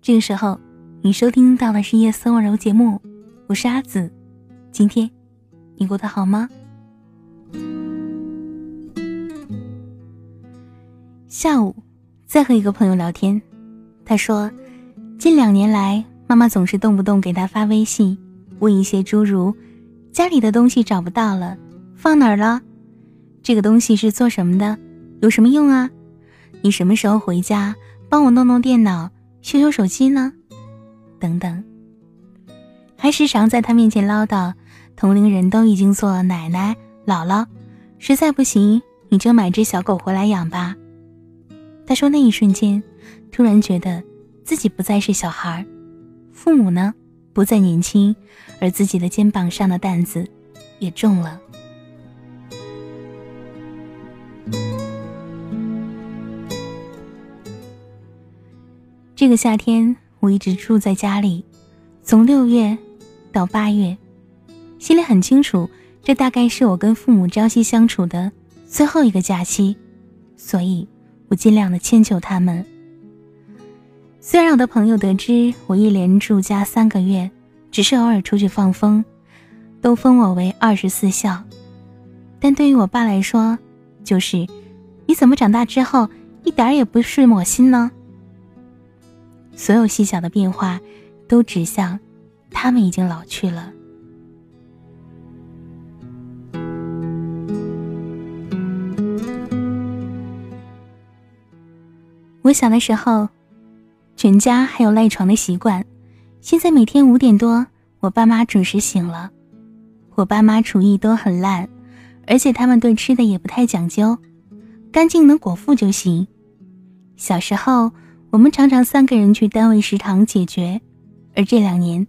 这个时候，你收听到的是夜色温柔节目，我是阿紫。今天你过得好吗？下午在和一个朋友聊天，他说，近两年来，妈妈总是动不动给他发微信，问一些诸如：“家里的东西找不到了，放哪儿了？这个东西是做什么的？有什么用啊？你什么时候回家？帮我弄弄电脑。”修修手机呢，等等，还时常在他面前唠叨，同龄人都已经做了奶奶、姥姥，实在不行你就买只小狗回来养吧。他说那一瞬间，突然觉得自己不再是小孩，父母呢不再年轻，而自己的肩膀上的担子也重了。这个夏天，我一直住在家里，从六月到八月，心里很清楚，这大概是我跟父母朝夕相处的最后一个假期，所以我尽量的迁就他们。虽然我的朋友得知我一连住家三个月，只是偶尔出去放风，都封我为二十四孝，但对于我爸来说，就是你怎么长大之后一点也不顺我心呢？所有细小的变化，都指向他们已经老去了。我小的时候，全家还有赖床的习惯，现在每天五点多，我爸妈准时醒了。我爸妈厨艺都很烂，而且他们对吃的也不太讲究，干净能果腹就行。小时候。我们常常三个人去单位食堂解决，而这两年，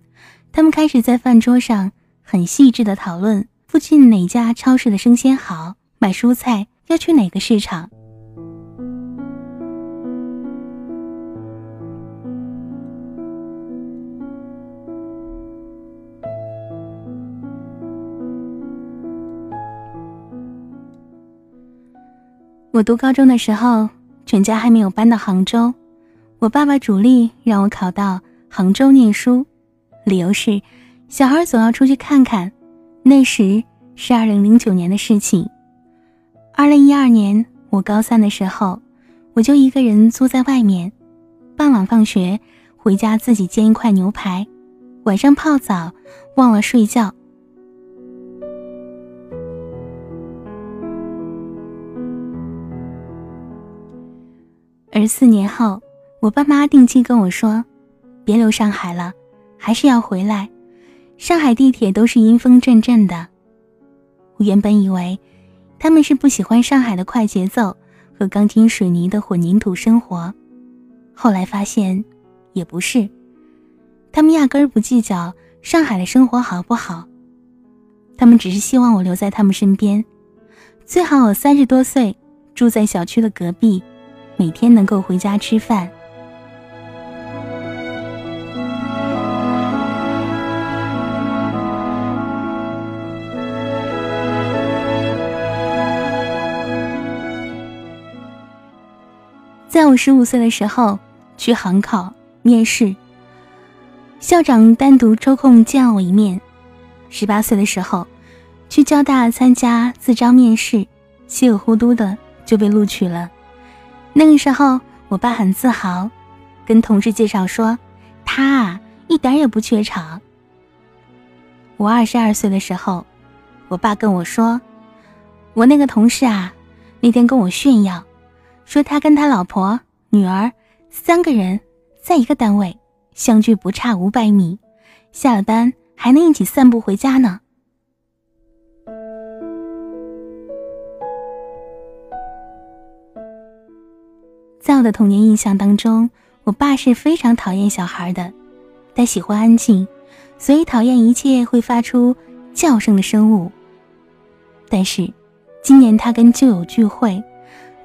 他们开始在饭桌上很细致的讨论附近哪家超市的生鲜好，买蔬菜要去哪个市场。我读高中的时候，全家还没有搬到杭州。我爸爸主力让我考到杭州念书，理由是小孩总要出去看看。那时是二零零九年的事情。二零一二年我高三的时候，我就一个人租在外面，傍晚放学回家自己煎一块牛排，晚上泡澡忘了睡觉。而四年后。我爸妈定期跟我说：“别留上海了，还是要回来。上海地铁都是阴风阵阵的。”我原本以为他们是不喜欢上海的快节奏和钢筋水泥的混凝土生活，后来发现也不是，他们压根儿不计较上海的生活好不好，他们只是希望我留在他们身边，最好我三十多岁住在小区的隔壁，每天能够回家吃饭。在我十五岁的时候，去航考面试，校长单独抽空见了我一面。十八岁的时候，去交大参加自招面试，稀里糊涂的就被录取了。那个时候，我爸很自豪，跟同事介绍说，他啊一点也不缺场。我二十二岁的时候，我爸跟我说，我那个同事啊，那天跟我炫耀。说他跟他老婆、女儿三个人在一个单位，相距不差五百米，下了班还能一起散步回家呢。在我的童年印象当中，我爸是非常讨厌小孩的，他喜欢安静，所以讨厌一切会发出叫声的生物。但是，今年他跟旧友聚会。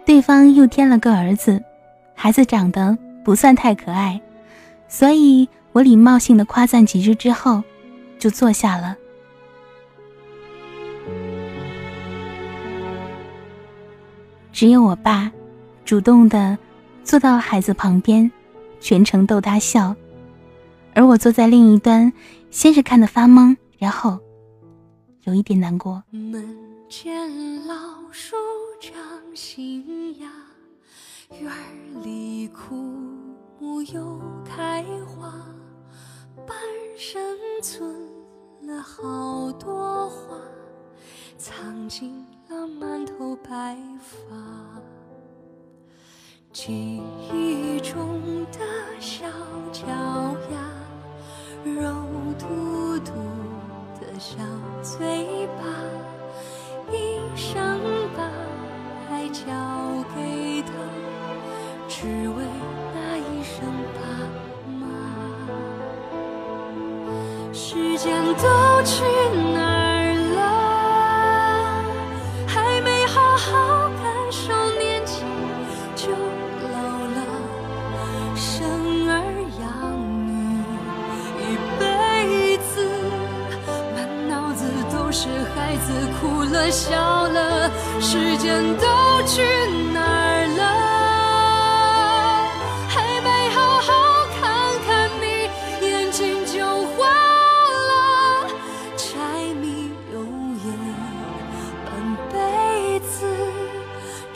对方又添了个儿子，孩子长得不算太可爱，所以我礼貌性的夸赞几句之后，就坐下了。只有我爸，主动的坐到孩子旁边，全程逗他笑，而我坐在另一端，先是看得发懵，然后有一点难过。见老树长新芽，院里枯木又开花，半生存了好多话，藏进了满头白发。都去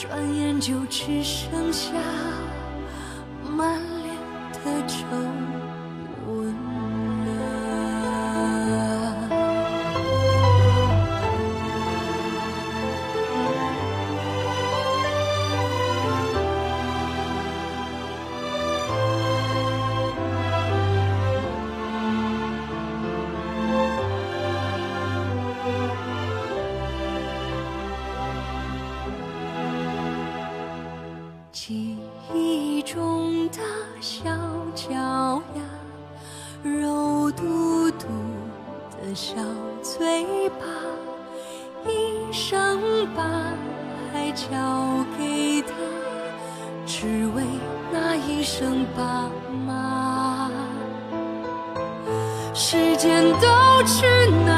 转眼就只剩下满脸的皱小嘴巴，一生把爱交给他，只为那一声爸妈。时间都去哪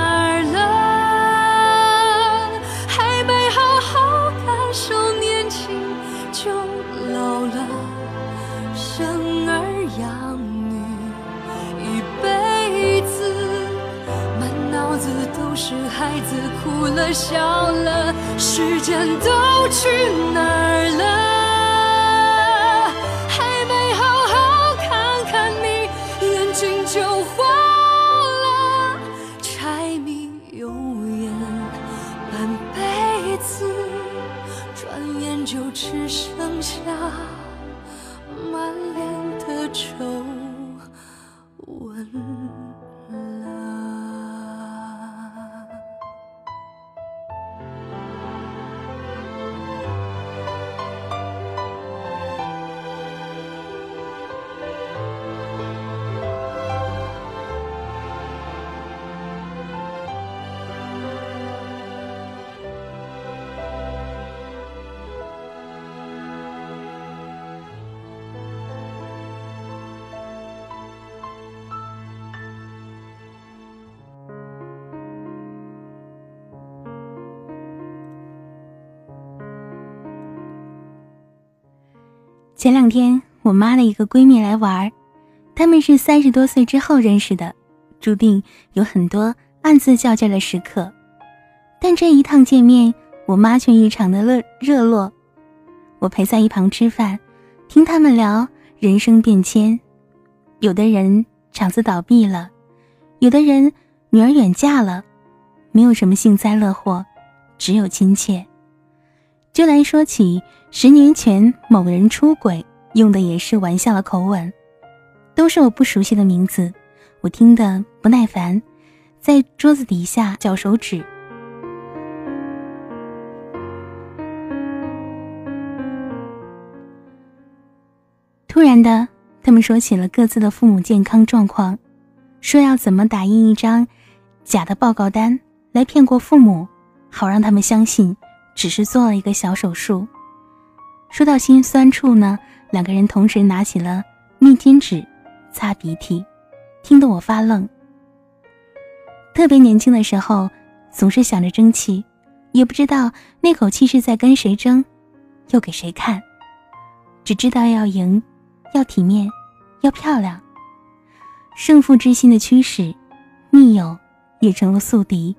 都是孩子哭了笑了，时间都去哪儿了？前两天，我妈的一个闺蜜来玩儿，她们是三十多岁之后认识的，注定有很多暗自较劲的时刻。但这一趟见面，我妈却异常的热热络。我陪在一旁吃饭，听他们聊人生变迁。有的人厂子倒闭了，有的人女儿远嫁了，没有什么幸灾乐祸，只有亲切。就来说起十年前某人出轨，用的也是玩笑的口吻，都是我不熟悉的名字，我听得不耐烦，在桌子底下绞手指。突然的，他们说起了各自的父母健康状况，说要怎么打印一张假的报告单来骗过父母，好让他们相信。只是做了一个小手术。说到心酸处呢，两个人同时拿起了面巾纸擦鼻涕，听得我发愣。特别年轻的时候，总是想着争气，也不知道那口气是在跟谁争。又给谁看？只知道要赢，要体面，要漂亮。胜负之心的驱使，密友也成了宿敌。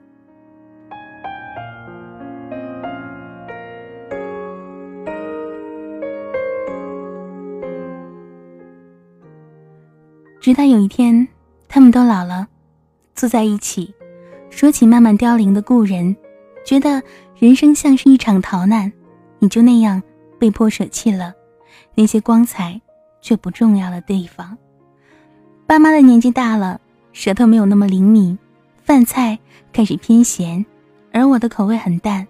直到有一天，他们都老了，坐在一起，说起慢慢凋零的故人，觉得人生像是一场逃难，你就那样被迫舍弃了那些光彩却不重要的地方。爸妈的年纪大了，舌头没有那么灵敏，饭菜开始偏咸，而我的口味很淡，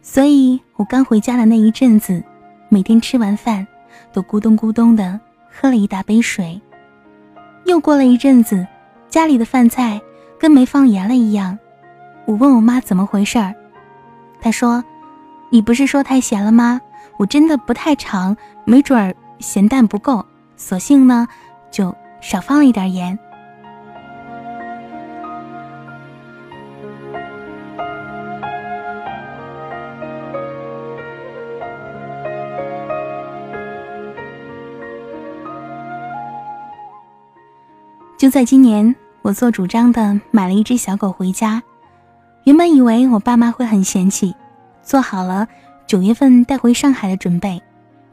所以我刚回家的那一阵子，每天吃完饭都咕咚咕咚的喝了一大杯水。又过了一阵子，家里的饭菜跟没放盐了一样。我问我妈怎么回事儿，她说：“你不是说太咸了吗？我真的不太尝，没准儿咸淡不够，索性呢就少放了一点盐。”就在今年，我做主张的买了一只小狗回家。原本以为我爸妈会很嫌弃，做好了九月份带回上海的准备，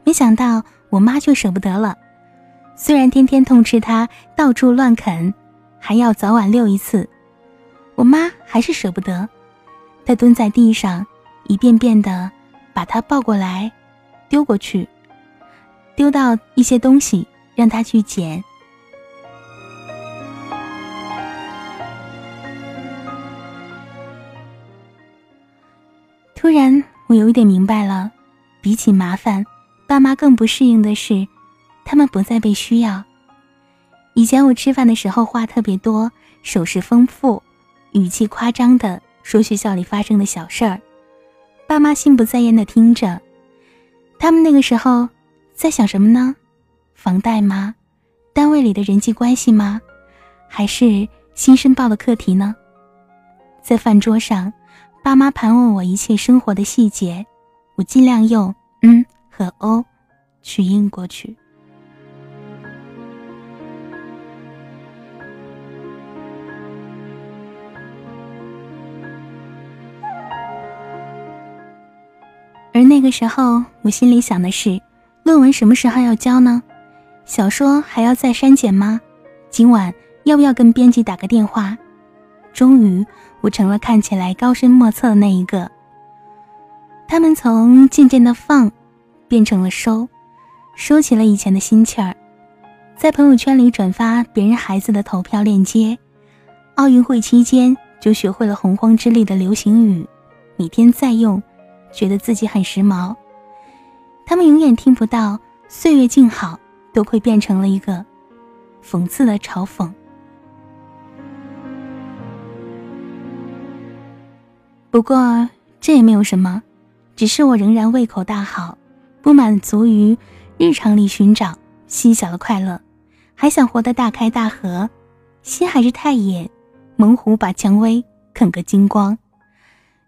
没想到我妈却舍不得了。虽然天天痛斥它到处乱啃，还要早晚遛一次，我妈还是舍不得。她蹲在地上，一遍遍的把它抱过来，丢过去，丢到一些东西，让它去捡。突然，我有一点明白了，比起麻烦，爸妈更不适应的是，他们不再被需要。以前我吃饭的时候话特别多，手势丰富，语气夸张的说学校里发生的小事儿，爸妈心不在焉的听着。他们那个时候在想什么呢？房贷吗？单位里的人际关系吗？还是新申报的课题呢？在饭桌上。爸妈盘问我一切生活的细节，我尽量用“嗯”和“哦”去应过去。而那个时候，我心里想的是：论文什么时候要交呢？小说还要再删减吗？今晚要不要跟编辑打个电话？终于。我成了看起来高深莫测的那一个。他们从渐渐的放，变成了收，收起了以前的心气儿，在朋友圈里转发别人孩子的投票链接。奥运会期间就学会了洪荒之力的流行语，每天在用，觉得自己很时髦。他们永远听不到岁月静好，都会变成了一个讽刺的嘲讽。不过这也没有什么，只是我仍然胃口大好，不满足于日常里寻找细小的快乐，还想活得大开大合，心还是太野，猛虎把蔷薇啃个精光，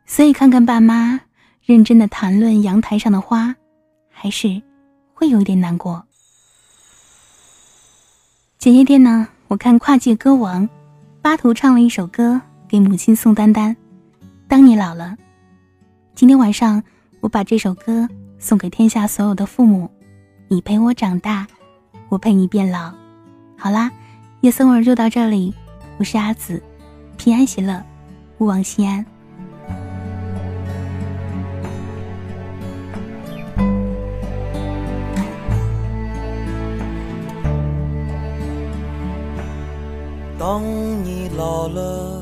所以看看爸妈认真的谈论阳台上的花，还是会有一点难过。前些天呢，我看跨界歌王，巴图唱了一首歌给母亲宋丹丹。当你老了，今天晚上我把这首歌送给天下所有的父母。你陪我长大，我陪你变老。好啦，夜色味就到这里。我是阿紫，平安喜乐，勿忘心安。当你老了。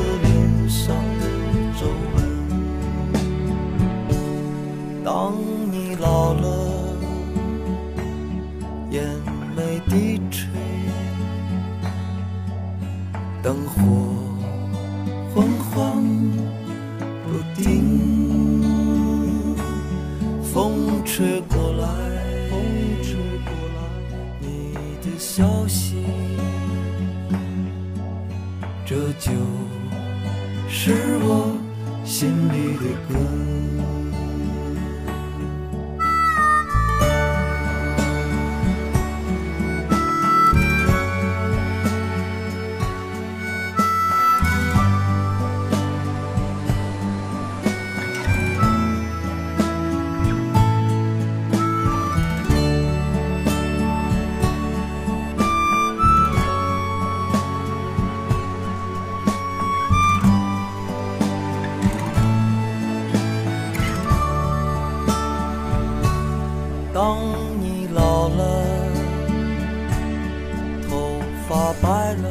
发白了，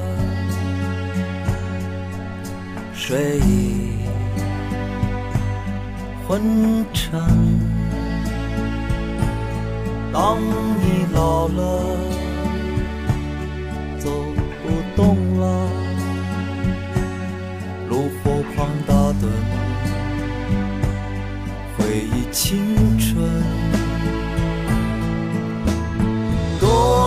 睡意昏沉。当你老了，走不动了，炉火旁打盹，回忆青春。